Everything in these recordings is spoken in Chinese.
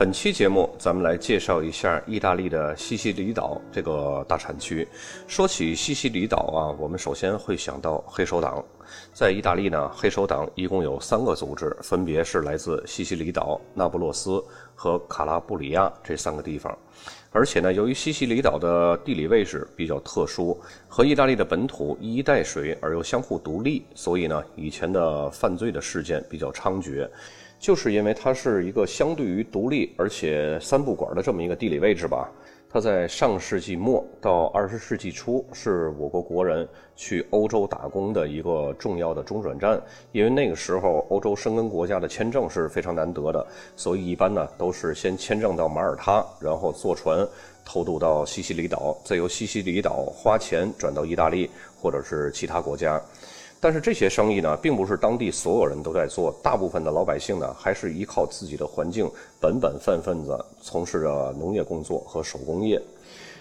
本期节目，咱们来介绍一下意大利的西西里岛这个大产区。说起西西里岛啊，我们首先会想到黑手党。在意大利呢，黑手党一共有三个组织，分别是来自西西里岛、那不勒斯和卡拉布里亚这三个地方。而且呢，由于西西里岛的地理位置比较特殊，和意大利的本土一衣带水而又相互独立，所以呢，以前的犯罪的事件比较猖獗。就是因为它是一个相对于独立而且三不管的这么一个地理位置吧。它在上世纪末到二十世纪初是我国国人去欧洲打工的一个重要的中转站。因为那个时候欧洲申根国家的签证是非常难得的，所以一般呢都是先签证到马耳他，然后坐船偷渡到西西里岛，再由西西里岛花钱转到意大利或者是其他国家。但是这些生意呢，并不是当地所有人都在做，大部分的老百姓呢，还是依靠自己的环境，本本分分地从事着农业工作和手工业。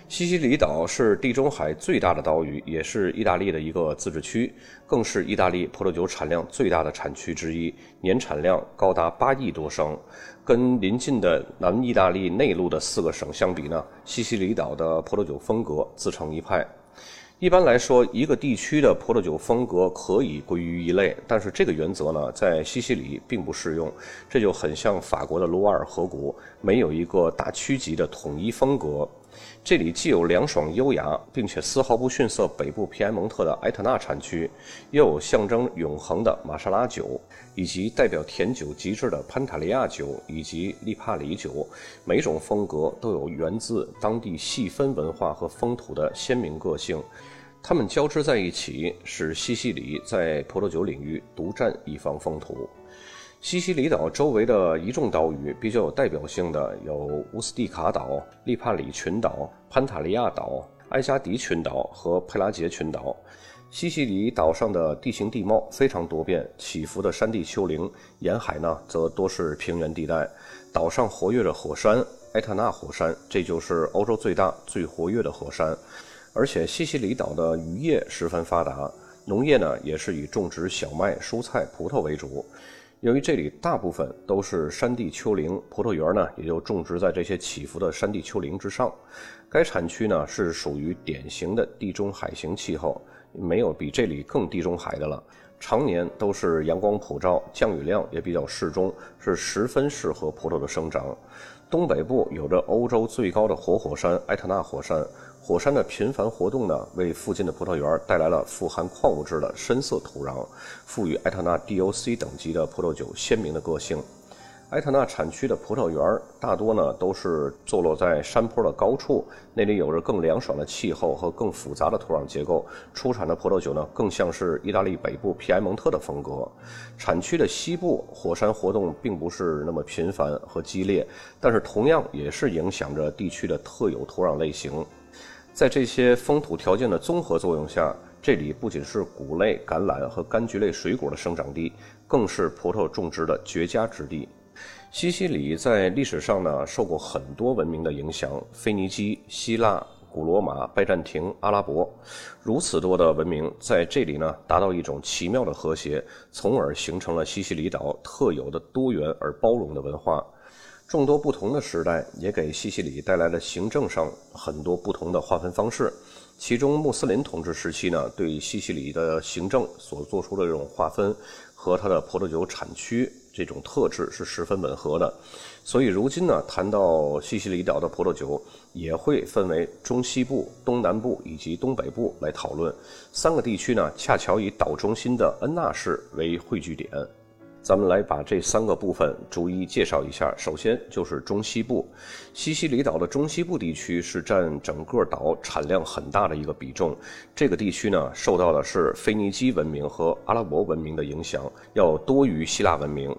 西西里岛是地中海最大的岛屿，也是意大利的一个自治区，更是意大利葡萄酒产量最大的产区之一，年产量高达八亿多升。跟邻近的南意大利内陆的四个省相比呢，西西里岛的葡萄酒风格自成一派。一般来说，一个地区的葡萄酒风格可以归于一类，但是这个原则呢，在西西里并不适用。这就很像法国的卢瓦尔河谷，没有一个大区级的统一风格。这里既有凉爽优雅，并且丝毫不逊色北部皮埃蒙特的埃特纳产区，又有象征永恒的玛莎拉酒，以及代表甜酒极致的潘塔利亚酒以及利帕里酒。每种风格都有源自当地细分文化和风土的鲜明个性。它们交织在一起，使西西里在葡萄酒领域独占一方风土。西西里岛周围的一众岛屿比较有代表性的有乌斯蒂卡岛、利帕里群岛、潘塔利亚岛、埃加迪群岛和佩拉杰群岛。西西里岛上的地形地貌非常多变，起伏的山地丘陵，沿海呢则多是平原地带。岛上活跃着火山埃特纳火山，这就是欧洲最大、最活跃的火山。而且西西里岛的渔业十分发达，农业呢也是以种植小麦、蔬菜、葡萄为主。由于这里大部分都是山地丘陵，葡萄园呢也就种植在这些起伏的山地丘陵之上。该产区呢是属于典型的地中海型气候，没有比这里更地中海的了。常年都是阳光普照，降雨量也比较适中，是十分适合葡萄的生长。东北部有着欧洲最高的活火山埃特纳火山。火山的频繁活动呢，为附近的葡萄园带来了富含矿物质的深色土壤，赋予埃特纳 DOC 等级的葡萄酒鲜明的个性。埃特纳产区的葡萄园大多呢都是坐落在山坡的高处，那里有着更凉爽的气候和更复杂的土壤结构，出产的葡萄酒呢更像是意大利北部皮埃蒙特的风格。产区的西部火山活动并不是那么频繁和激烈，但是同样也是影响着地区的特有土壤类型。在这些风土条件的综合作用下，这里不仅是谷类、橄榄和柑橘类水果的生长地，更是葡萄种植的绝佳之地。西西里在历史上呢受过很多文明的影响，腓尼基、希腊、古罗马、拜占庭、阿拉伯，如此多的文明在这里呢达到一种奇妙的和谐，从而形成了西西里岛特有的多元而包容的文化。众多不同的时代也给西西里带来了行政上很多不同的划分方式。其中，穆斯林统治时期呢，对西西里的行政所做出的这种划分，和它的葡萄酒产区这种特质是十分吻合的。所以，如今呢，谈到西西里岛的葡萄酒，也会分为中西部、东南部以及东北部来讨论。三个地区呢，恰巧以岛中心的恩纳市为汇聚点。咱们来把这三个部分逐一介绍一下。首先就是中西部，西西里岛的中西部地区是占整个岛产量很大的一个比重。这个地区呢，受到的是腓尼基文明和阿拉伯文明的影响，要多于希腊文明。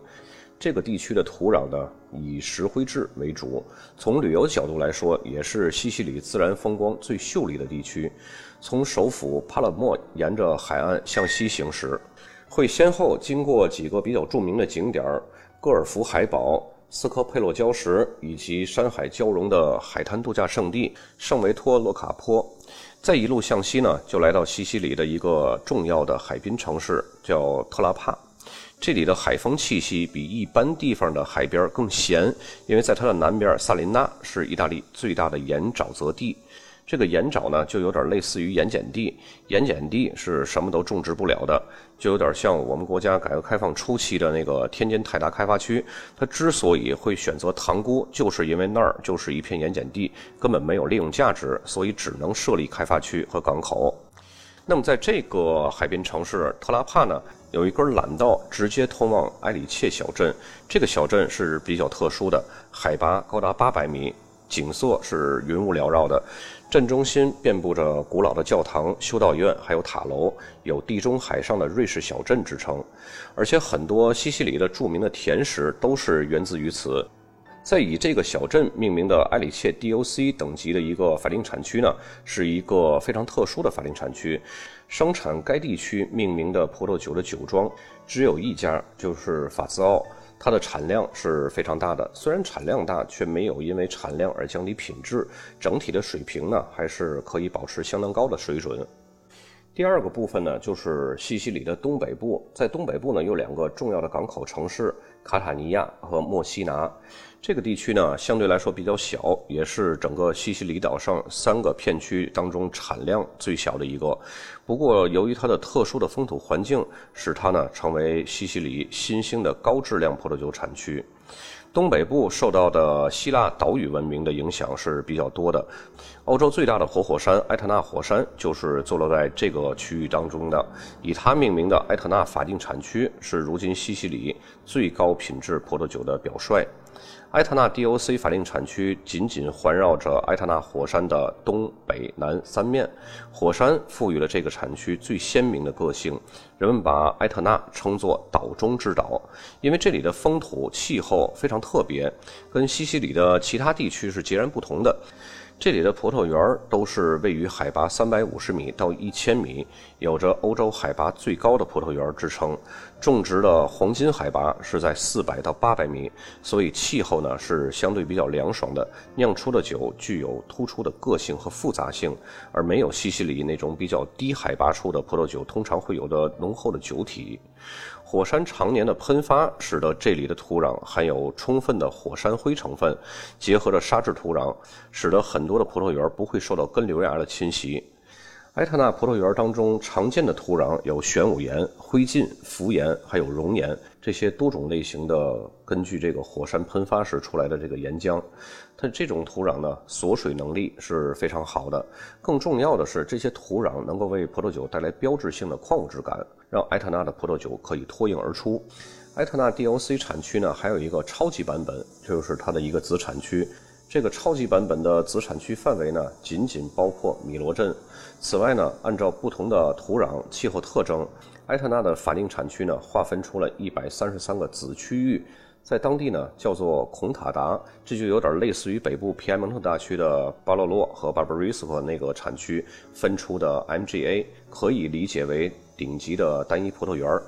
这个地区的土壤呢以石灰质为主，从旅游角度来说，也是西西里自然风光最秀丽的地区。从首府帕勒莫沿着海岸向西行驶，会先后经过几个比较著名的景点儿：戈尔夫海堡、斯科佩洛礁石以及山海交融的海滩度假胜地圣维托洛卡坡。再一路向西呢，就来到西西里的一个重要的海滨城市，叫特拉帕。这里的海风气息比一般地方的海边更咸，因为在它的南边，萨琳纳是意大利最大的盐沼泽地。这个盐沼呢，就有点类似于盐碱地。盐碱地是什么都种植不了的，就有点像我们国家改革开放初期的那个天津泰达开发区。它之所以会选择塘沽，就是因为那儿就是一片盐碱地，根本没有利用价值，所以只能设立开发区和港口。那么，在这个海滨城市特拉帕呢？有一根缆道直接通往埃里切小镇，这个小镇是比较特殊的，海拔高达八百米，景色是云雾缭绕的。镇中心遍布着古老的教堂、修道院，还有塔楼，有“地中海上的瑞士小镇”之称。而且很多西西里的著名的甜食都是源自于此。在以这个小镇命名的埃里切 DOC 等级的一个法定产区呢，是一个非常特殊的法定产区。生产该地区命名的葡萄酒的酒庄只有一家，就是法兹奥，它的产量是非常大的。虽然产量大，却没有因为产量而降低品质，整体的水平呢还是可以保持相当高的水准。第二个部分呢，就是西西里的东北部，在东北部呢有两个重要的港口城市。卡塔尼亚和墨西拿这个地区呢，相对来说比较小，也是整个西西里岛上三个片区当中产量最小的一个。不过，由于它的特殊的风土环境，使它呢成为西西里新兴的高质量葡萄酒产区。东北部受到的希腊岛屿文明的影响是比较多的。欧洲最大的活火山埃特纳火山就是坐落在这个区域当中的。以它命名的埃特纳法定产区是如今西西里最高品质葡萄酒的表率。埃特纳 DOC 法定产区紧紧环绕着埃特纳火山的东北南三面，火山赋予了这个产区最鲜明的个性。人们把埃特纳称作“岛中之岛”，因为这里的风土气候非常特别，跟西西里的其他地区是截然不同的。这里的葡萄园都是位于海拔三百五十米到一千米，有着欧洲海拔最高的葡萄园之称。种植的黄金海拔是在四百到八百米，所以气候呢是相对比较凉爽的，酿出的酒具有突出的个性和复杂性，而没有西西里那种比较低海拔处的葡萄酒通常会有的浓厚的酒体。火山常年的喷发，使得这里的土壤含有充分的火山灰成分，结合着沙质土壤，使得很多的葡萄园不会受到根瘤芽的侵袭。埃特纳葡萄园当中常见的土壤有玄武岩、灰烬、浮岩，还有熔岩这些多种类型的，根据这个火山喷发时出来的这个岩浆。它这种土壤呢，锁水能力是非常好的。更重要的是，这些土壤能够为葡萄酒带来标志性的矿物质感，让埃特纳的葡萄酒可以脱颖而出。埃特纳 DOC 产区呢，还有一个超级版本，就是它的一个子产区。这个超级版本的子产区范围呢，仅仅包括米罗镇。此外呢，按照不同的土壤气候特征，埃特纳的法定产区呢，划分出了一百三十三个子区域，在当地呢叫做孔塔达，这就有点类似于北部皮埃蒙特大区的巴洛洛和巴布瑞斯科那个产区分出的 MGA，可以理解为顶级的单一葡萄园。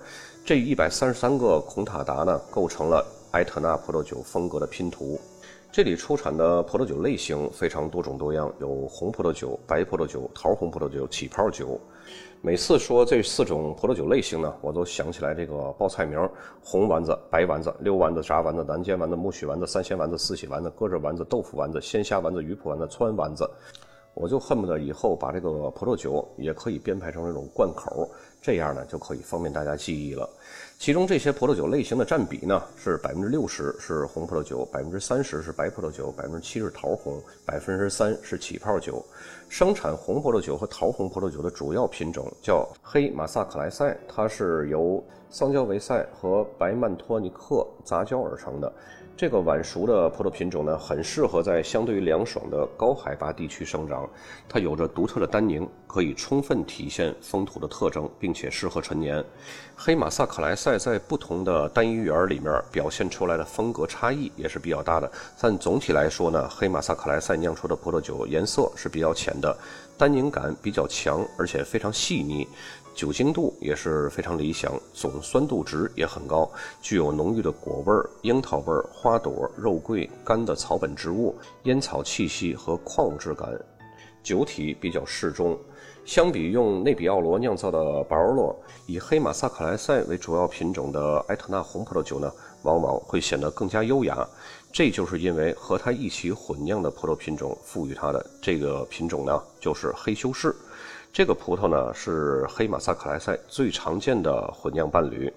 这一百三十三个孔塔达呢，构成了埃特纳葡萄酒风格的拼图。这里出产的葡萄酒类型非常多种多样，有红葡萄酒、白葡萄酒、桃红葡萄酒、起泡酒。每次说这四种葡萄酒类型呢，我都想起来这个报菜名：红丸子、白丸子、溜丸子、炸丸子、南煎丸子、木须丸子、三鲜丸子、四喜丸子、鸽子丸子、豆腐丸子、鲜虾丸子、鱼脯丸子、川丸子。我就恨不得以后把这个葡萄酒也可以编排成这种罐口，这样呢就可以方便大家记忆了。其中这些葡萄酒类型的占比呢是百分之六十是红葡萄酒，百分之三十是白葡萄酒，百分之七是桃红，百分之三是起泡酒。生产红葡萄酒和桃红葡萄酒的主要品种叫黑马萨克莱塞，它是由桑娇维塞和白曼托尼克杂交而成的。这个晚熟的葡萄品种呢，很适合在相对于凉爽的高海拔地区生长。它有着独特的单宁，可以充分体现风土的特征，并且适合陈年。黑马萨克莱塞在不同的单一园里面表现出来的风格差异也是比较大的。但总体来说呢，黑马萨克莱塞酿出的葡萄酒颜色是比较浅的，单宁感比较强，而且非常细腻。酒精度也是非常理想，总酸度值也很高，具有浓郁的果味儿、樱桃味儿、花朵、肉桂、干的草本植物、烟草气息和矿物质感，酒体比较适中。相比用内比奥罗酿造的巴罗洛，以黑马萨克莱塞为主要品种的埃特纳红葡萄酒呢，往往会显得更加优雅。这就是因为和它一起混酿的葡萄品种赋予它的这个品种呢，就是黑修士。这个葡萄呢是黑马萨克莱塞最常见的混酿伴侣。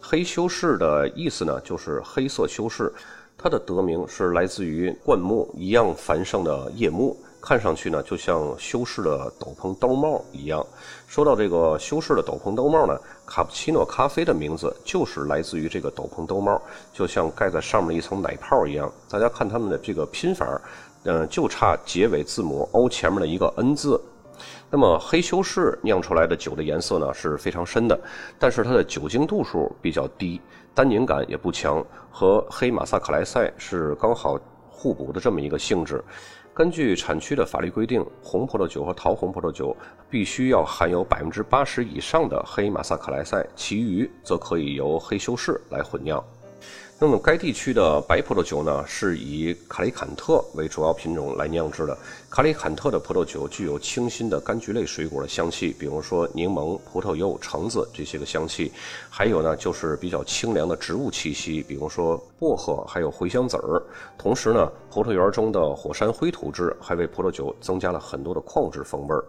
黑修饰的意思呢就是黑色修饰，它的得名是来自于灌木一样繁盛的叶幕，看上去呢就像修饰的斗篷兜帽一样。说到这个修饰的斗篷兜帽呢，卡布奇诺咖啡的名字就是来自于这个斗篷兜帽，就像盖在上面的一层奶泡一样。大家看他们的这个拼法，嗯，就差结尾字母 O 前面的一个 N 字。那么黑修士酿出来的酒的颜色呢是非常深的，但是它的酒精度数比较低，单宁感也不强，和黑马萨克莱塞是刚好互补的这么一个性质。根据产区的法律规定，红葡萄酒和桃红葡萄酒必须要含有百分之八十以上的黑马萨克莱塞，其余则可以由黑修士来混酿。那么该地区的白葡萄酒呢，是以卡里坎特为主要品种来酿制的。卡里坎特的葡萄酒具有清新的柑橘类水果的香气，比如说柠檬、葡萄柚、橙子这些个香气。还有呢，就是比较清凉的植物气息，比如说薄荷，还有茴香籽儿。同时呢，葡萄园中的火山灰土质还为葡萄酒增加了很多的矿质风味儿。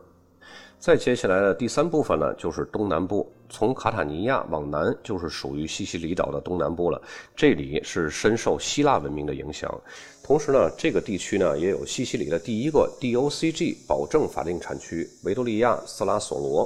再接下来的第三部分呢，就是东南部，从卡塔尼亚往南就是属于西西里岛的东南部了。这里是深受希腊文明的影响，同时呢，这个地区呢也有西西里的第一个 DOCG 保证法定产区——维多利亚色拉索罗。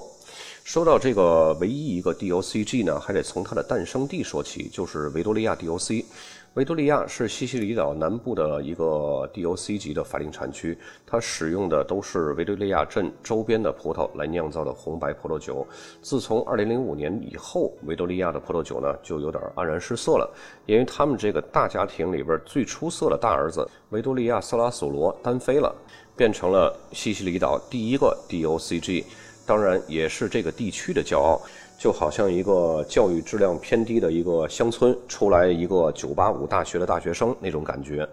说到这个唯一一个 DOCG 呢，还得从它的诞生地说起，就是维多利亚 DOC。维多利亚是西西里岛南部的一个 DOC 级的法定产区，它使用的都是维多利亚镇周边的葡萄来酿造的红白葡萄酒。自从2005年以后，维多利亚的葡萄酒呢就有点黯然失色了，因为他们这个大家庭里边最出色的大儿子维多利亚色拉索罗单飞了，变成了西西里岛第一个 DOCG，当然也是这个地区的骄傲。就好像一个教育质量偏低的一个乡村出来一个985大学的大学生那种感觉。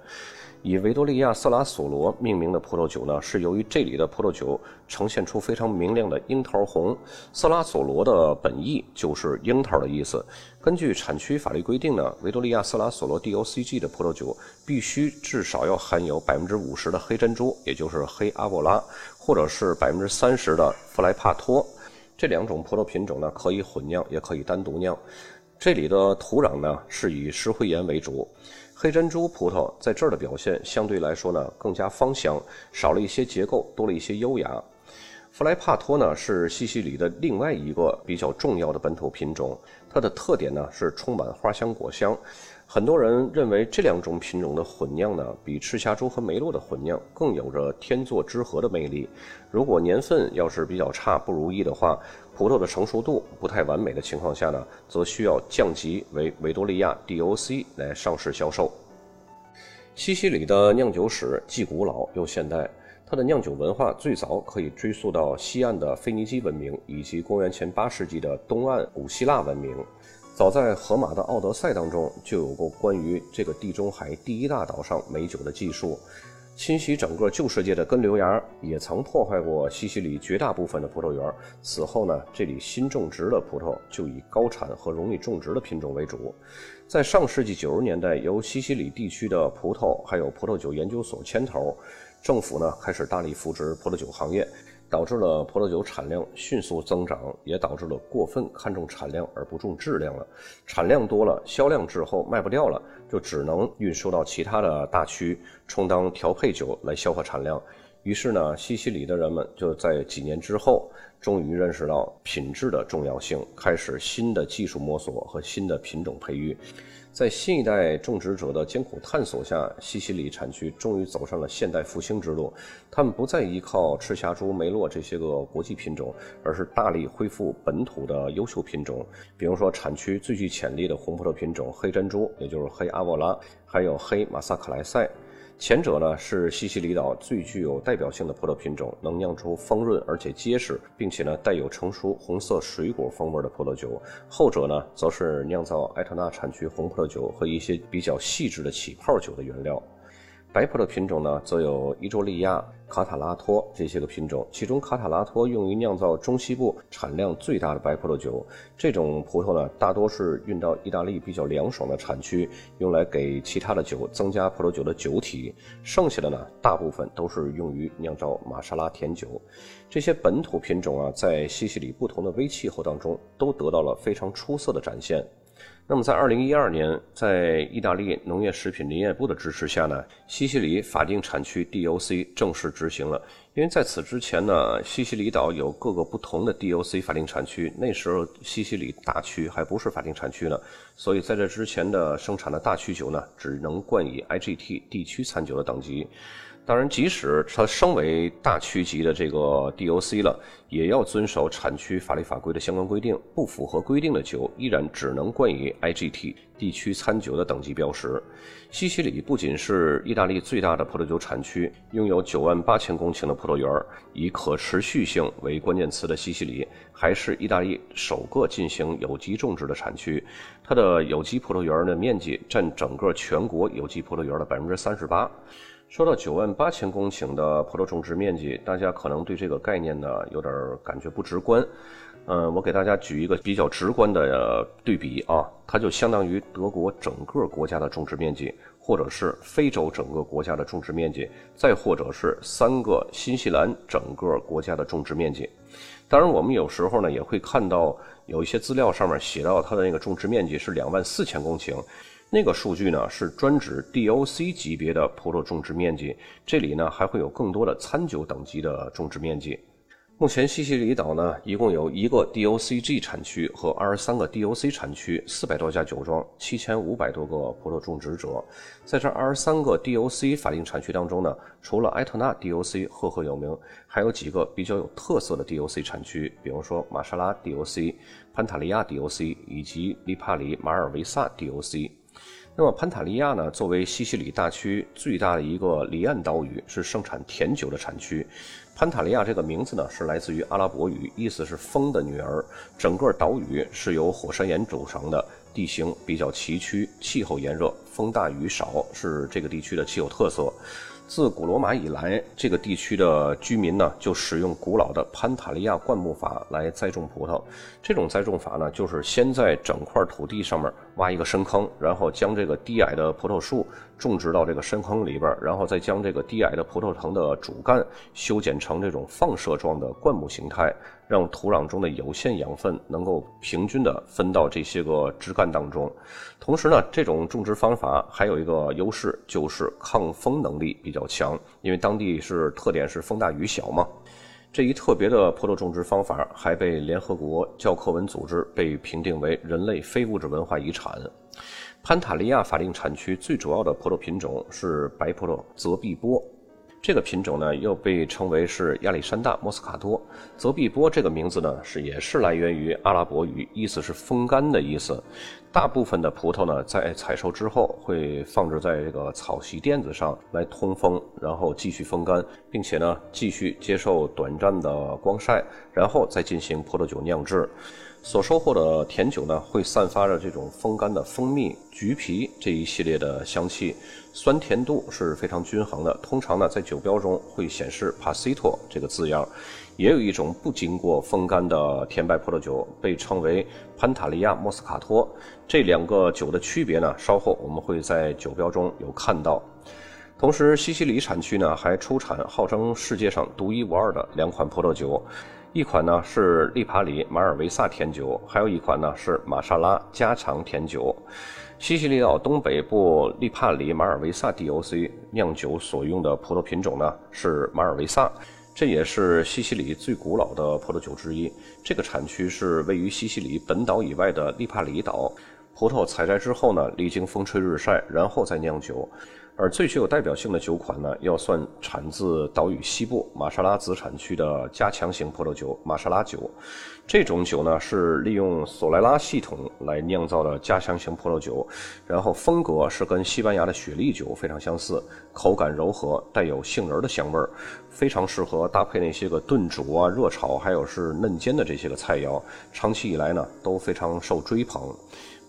以维多利亚色拉索罗命名的葡萄酒呢，是由于这里的葡萄酒呈现出非常明亮的樱桃红。色拉索罗的本意就是樱桃的意思。根据产区法律规定呢，维多利亚色拉索罗 DOCG 的葡萄酒必须至少要含有百分之五十的黑珍珠，也就是黑阿波拉，或者是百分之三十的弗莱帕托。这两种葡萄品种呢，可以混酿，也可以单独酿。这里的土壤呢是以石灰岩为主。黑珍珠葡萄在这儿的表现相对来说呢更加芳香，少了一些结构，多了一些优雅。弗莱帕托呢是西西里的另外一个比较重要的本土品种，它的特点呢是充满花香果香。很多人认为这两种品种的混酿呢，比赤霞珠和梅洛的混酿更有着天作之合的魅力。如果年份要是比较差、不如意的话，葡萄的成熟度不太完美的情况下呢，则需要降级为维多利亚 DOC 来上市销售。西西里的酿酒史既古老又现代，它的酿酒文化最早可以追溯到西岸的腓尼基文明，以及公元前八世纪的东岸古希腊文明。早在荷马的《奥德赛》当中，就有过关于这个地中海第一大岛上美酒的记述。侵袭整个旧世界的根瘤芽也曾破坏过西西里绝大部分的葡萄园。此后呢，这里新种植的葡萄就以高产和容易种植的品种为主。在上世纪九十年代，由西西里地区的葡萄还有葡萄酒研究所牵头，政府呢开始大力扶植葡萄酒行业。导致了葡萄酒产量迅速增长，也导致了过分看重产量而不重质量了。产量多了，销量滞后，卖不掉了，就只能运输到其他的大区，充当调配酒来消化产量。于是呢，西西里的人们就在几年之后，终于认识到品质的重要性，开始新的技术摸索和新的品种培育。在新一代种植者的艰苦探索下，西西里产区终于走上了现代复兴之路。他们不再依靠赤霞珠、梅洛这些个国际品种，而是大力恢复本土的优秀品种。比如说，产区最具潜力的红葡萄品种黑珍珠，也就是黑阿沃拉，还有黑马萨克莱塞。前者呢是西西里岛最具有代表性的葡萄品种，能酿出丰润而且结实，并且呢带有成熟红色水果风味的葡萄酒。后者呢则是酿造埃特纳产区红葡萄酒和一些比较细致的起泡酒的原料。白葡萄品种呢，则有伊周利亚、卡塔拉托这些个品种，其中卡塔拉托用于酿造中西部产量最大的白葡萄酒。这种葡萄呢，大多是运到意大利比较凉爽的产区，用来给其他的酒增加葡萄酒的酒体。剩下的呢，大部分都是用于酿造玛莎拉甜酒。这些本土品种啊，在西西里不同的微气候当中，都得到了非常出色的展现。那么，在二零一二年，在意大利农业食品林业部的支持下呢，西西里法定产区 DOC 正式执行了。因为在此之前呢，西西里岛有各个不同的 DOC 法定产区，那时候西西里大区还不是法定产区呢，所以在这之前的生产的大曲酒呢，只能冠以 IGT 地区餐酒的等级。当然，即使它升为大区级的这个 DOC 了，也要遵守产区法律法规的相关规定。不符合规定的酒，依然只能冠以 IGT 地区餐酒的等级标识。西西里不仅是意大利最大的葡萄酒产区，拥有九万八千公顷的葡萄园，以可持续性为关键词的西西里，还是意大利首个进行有机种植的产区。它的有机葡萄园的面积占整个全国有机葡萄园的百分之三十八。说到九万八千公顷的葡萄种植面积，大家可能对这个概念呢有点感觉不直观。嗯，我给大家举一个比较直观的对比啊，它就相当于德国整个国家的种植面积，或者是非洲整个国家的种植面积，再或者是三个新西兰整个国家的种植面积。当然，我们有时候呢也会看到有一些资料上面写到它的那个种植面积是两万四千公顷。那个数据呢是专指 DOC 级别的葡萄种植面积，这里呢还会有更多的餐酒等级的种植面积。目前西西里岛呢一共有一个 DOCG 产区和二十三个 DOC 产区，四百多家酒庄，七千五百多个葡萄种植者。在这二十三个 DOC 法定产区当中呢，除了埃特纳 DOC 赫赫有名，还有几个比较有特色的 DOC 产区，比如说玛莎拉 DOC、潘塔利亚 DOC 以及利帕里马尔维萨 DOC。那么潘塔利亚呢，作为西西里大区最大的一个离岸岛屿，是盛产甜酒的产区。潘塔利亚这个名字呢，是来自于阿拉伯语，意思是风的女儿。整个岛屿是由火山岩组成的，地形比较崎岖，气候炎热，风大雨少，是这个地区的气候特色。自古罗马以来，这个地区的居民呢，就使用古老的潘塔利亚灌木法来栽种葡萄。这种栽种法呢，就是先在整块土地上面挖一个深坑，然后将这个低矮的葡萄树种植到这个深坑里边，然后再将这个低矮的葡萄藤的主干修剪成这种放射状的灌木形态。让土壤中的有限养分能够平均的分到这些个枝干当中，同时呢，这种种植方法还有一个优势，就是抗风能力比较强，因为当地是特点是风大雨小嘛。这一特别的葡萄种植方法还被联合国教科文组织被评定为人类非物质文化遗产。潘塔利亚法定产区最主要的葡萄品种是白葡萄泽碧波。这个品种呢，又被称为是亚历山大莫斯卡托。泽碧波这个名字呢，是也是来源于阿拉伯语，意思是风干的意思。大部分的葡萄呢，在采收之后会放置在这个草席垫子上来通风，然后继续风干，并且呢，继续接受短暂的光晒，然后再进行葡萄酒酿制。所收获的甜酒呢，会散发着这种风干的蜂蜜、橘皮这一系列的香气，酸甜度是非常均衡的。通常呢，在酒标中会显示 “Pasito” 这个字样。也有一种不经过风干的甜白葡萄酒，被称为潘塔利亚莫斯卡托。这两个酒的区别呢，稍后我们会在酒标中有看到。同时，西西里产区呢，还出产号称世界上独一无二的两款葡萄酒。一款呢是利帕里马尔维萨甜酒，还有一款呢是玛莎拉加长甜酒。西西里岛东北部利帕里马尔维萨 DOC 酿酒所用的葡萄品种呢是马尔维萨，这也是西西里最古老的葡萄酒之一。这个产区是位于西西里本岛以外的利帕里岛。葡萄采摘之后呢，历经风吹日晒，然后再酿酒。而最具有代表性的酒款呢，要算产自岛屿西部马沙拉子产区的加强型葡萄酒——马沙拉酒。这种酒呢，是利用索莱拉系统来酿造的加强型葡萄酒，然后风格是跟西班牙的雪莉酒非常相似，口感柔和，带有杏仁的香味儿，非常适合搭配那些个炖煮啊、热炒，还有是嫩煎的这些个菜肴。长期以来呢，都非常受追捧。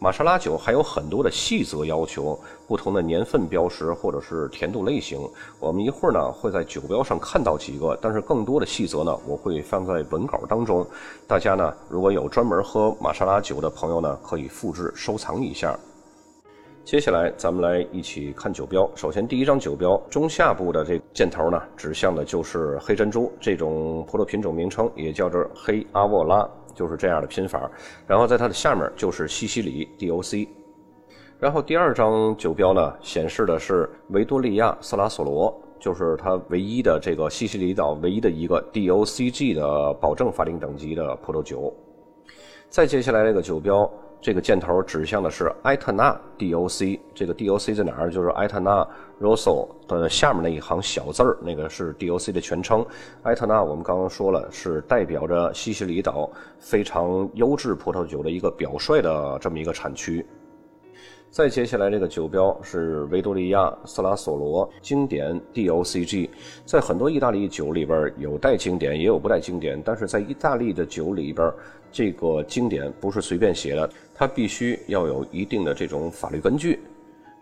玛莎拉酒还有很多的细则要求，不同的年份标识或者是甜度类型，我们一会儿呢会在酒标上看到几个，但是更多的细则呢我会放在文稿当中，大家呢如果有专门喝玛莎拉酒的朋友呢，可以复制收藏一下。接下来咱们来一起看酒标，首先第一张酒标中下部的这箭头呢，指向的就是黑珍珠这种葡萄品种名称，也叫做黑阿沃拉。就是这样的拼法，然后在它的下面就是西西里 DOC，然后第二张酒标呢显示的是维多利亚色拉索罗，就是它唯一的这个西西里岛唯一的一个 DOCG 的保证法定等级的葡萄酒。再接下来这个酒标。这个箭头指向的是埃特纳 DOC，这个 DOC 在哪儿？就是埃特纳 Rosso 的下面那一行小字儿，那个是 DOC 的全称。埃特纳我们刚刚说了，是代表着西西里岛非常优质葡萄酒的一个表率的这么一个产区。再接下来这个酒标是维多利亚斯拉索罗经典 DOCG，在很多意大利酒里边有带经典，也有不带经典，但是在意大利的酒里边，这个经典不是随便写的，它必须要有一定的这种法律根据。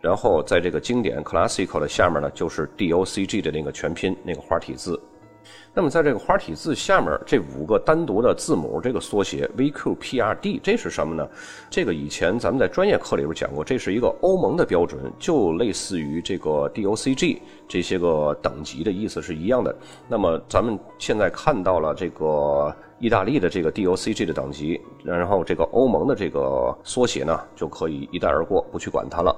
然后在这个经典 Classical 的下面呢，就是 DOCG 的那个全拼那个花体字。那么，在这个花体字下面这五个单独的字母，这个缩写 VQPRD，这是什么呢？这个以前咱们在专业课里边讲过，这是一个欧盟的标准，就类似于这个 DOCG 这些个等级的意思是一样的。那么，咱们现在看到了这个意大利的这个 DOCG 的等级，然后这个欧盟的这个缩写呢，就可以一带而过，不去管它了。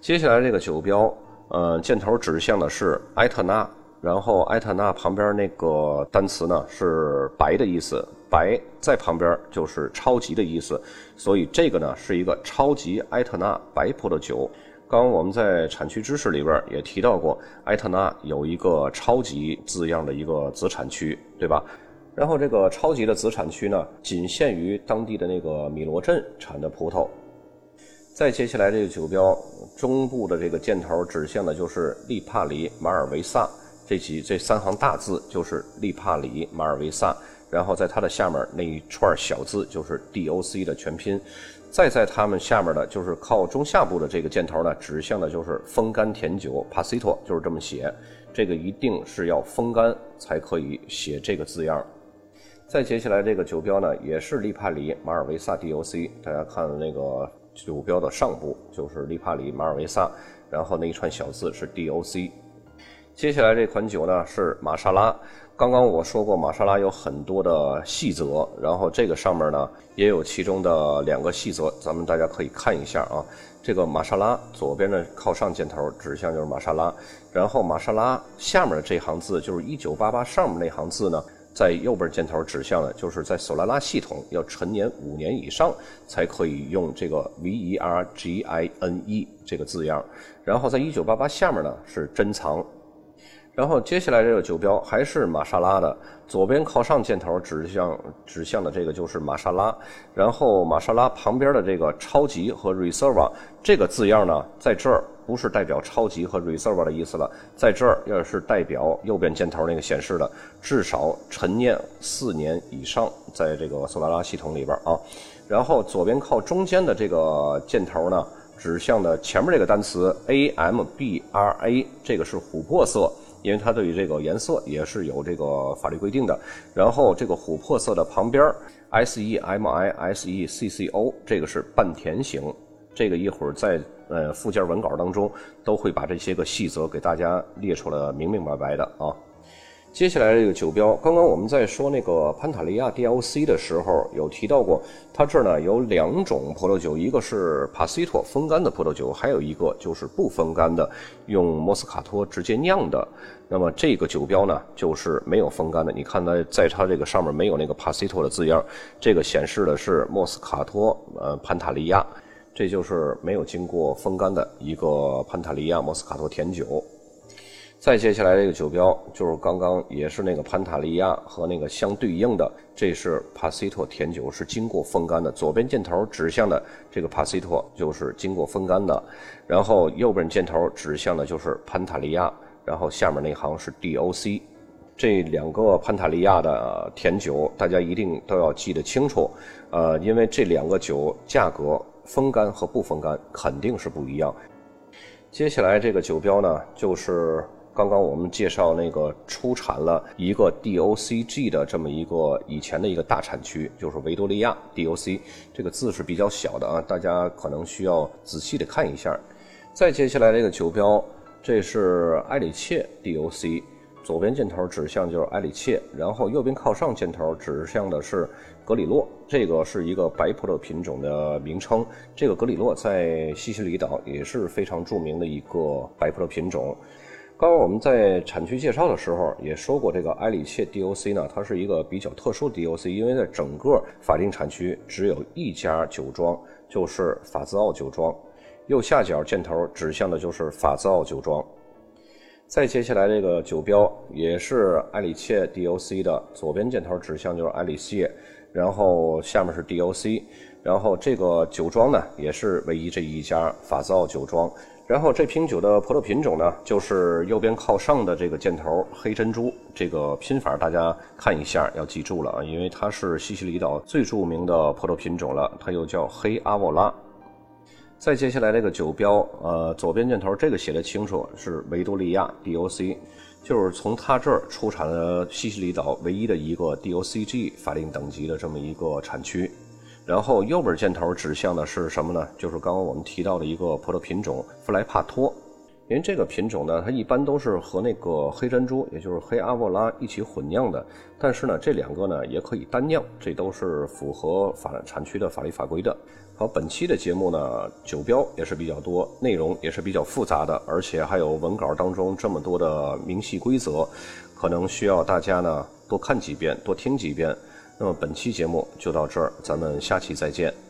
接下来这个酒标，呃，箭头指向的是埃特纳。然后埃特纳旁边那个单词呢是白的意思，白在旁边就是超级的意思，所以这个呢是一个超级埃特纳白葡萄酒。刚刚我们在产区知识里边也提到过，埃特纳有一个超级字样的一个子产区，对吧？然后这个超级的子产区呢，仅限于当地的那个米罗镇产的葡萄。再接下来这个酒标中部的这个箭头指向的就是利帕里马尔维萨。这几这三行大字就是利帕里马尔维萨，然后在它的下面那一串小字就是 DOC 的全拼，再在它们下面的就是靠中下部的这个箭头呢，指向的就是风干甜酒 Pasito，就是这么写。这个一定是要风干才可以写这个字样。再接下来这个酒标呢，也是利帕里马尔维萨 DOC，大家看那个酒标的上部就是利帕里马尔维萨，然后那一串小字是 DOC。接下来这款酒呢是玛莎拉。刚刚我说过，玛莎拉有很多的细则，然后这个上面呢也有其中的两个细则，咱们大家可以看一下啊。这个玛莎拉左边的靠上箭头指向就是玛莎拉，然后玛莎拉下面的这行字就是一九八八上面那行字呢，在右边箭头指向的就是在索拉拉系统要陈年五年以上才可以用这个 V E R G I N E 这个字样，然后在一九八八下面呢是珍藏。然后接下来这个酒标还是玛莎拉的，左边靠上箭头指向指向的这个就是玛莎拉，然后玛莎拉旁边的这个超级和 reserva 这个字样呢，在这儿不是代表超级和 reserve 的意思了，在这儿要是代表右边箭头那个显示的至少陈年四年以上，在这个索拉拉系统里边啊，然后左边靠中间的这个箭头呢，指向的前面这个单词 ambra，这个是琥珀色。因为它对于这个颜色也是有这个法律规定的，然后这个琥珀色的旁边，S E M I S E C C O，这个是半甜型，这个一会儿在呃附件文稿当中都会把这些个细则给大家列出来明明白白的啊。接下来这个酒标，刚刚我们在说那个潘塔利亚 DLC 的时候，有提到过，它这儿呢有两种葡萄酒，一个是帕西托风干的葡萄酒，还有一个就是不风干的，用莫斯卡托直接酿的。那么这个酒标呢，就是没有风干的。你看它在它这个上面没有那个帕西托的字样，这个显示的是莫斯卡托呃潘塔利亚，这就是没有经过风干的一个潘塔利亚莫斯卡托甜酒。再接下来这个酒标就是刚刚也是那个潘塔利亚和那个相对应的，这是帕西托甜酒，是经过风干的。左边箭头指向的这个帕西托就是经过风干的，然后右边箭头指向的就是潘塔利亚，然后下面那行是 DOC。这两个潘塔利亚的甜酒，大家一定都要记得清楚，呃，因为这两个酒价格风干和不风干肯定是不一样。接下来这个酒标呢，就是。刚刚我们介绍那个出产了一个 DOCG 的这么一个以前的一个大产区，就是维多利亚 DOC，这个字是比较小的啊，大家可能需要仔细的看一下。再接下来这个酒标，这是埃里切 DOC，左边箭头指向就是埃里切，然后右边靠上箭头指向的是格里洛，这个是一个白葡萄品种的名称。这个格里洛在西西里岛也是非常著名的一个白葡萄品种。刚刚我们在产区介绍的时候也说过，这个埃里切 DOC 呢，它是一个比较特殊的 DOC，因为在整个法定产区只有一家酒庄，就是法兹奥酒庄。右下角箭头指向的就是法兹奥酒庄。再接下来这个酒标也是埃里切 DOC 的，左边箭头指向就是埃里切，然后下面是 DOC，然后这个酒庄呢也是唯一这一家法兹奥酒庄。然后这瓶酒的葡萄品种呢，就是右边靠上的这个箭头黑珍珠，这个拼法大家看一下，要记住了啊，因为它是西西里岛最著名的葡萄品种了，它又叫黑阿沃拉。再接下来这个酒标，呃，左边箭头这个写的清楚，是维多利亚 DOC，就是从它这儿出产了西西里岛唯一的一个 DOCG 法定等级的这么一个产区。然后右边箭头指向的是什么呢？就是刚刚我们提到的一个葡萄品种弗莱帕托。因为这个品种呢，它一般都是和那个黑珍珠，也就是黑阿沃拉一起混酿的。但是呢，这两个呢也可以单酿，这都是符合法产区的法律法规的。好，本期的节目呢，酒标也是比较多，内容也是比较复杂的，而且还有文稿当中这么多的明细规则，可能需要大家呢多看几遍，多听几遍。那么本期节目就到这儿，咱们下期再见。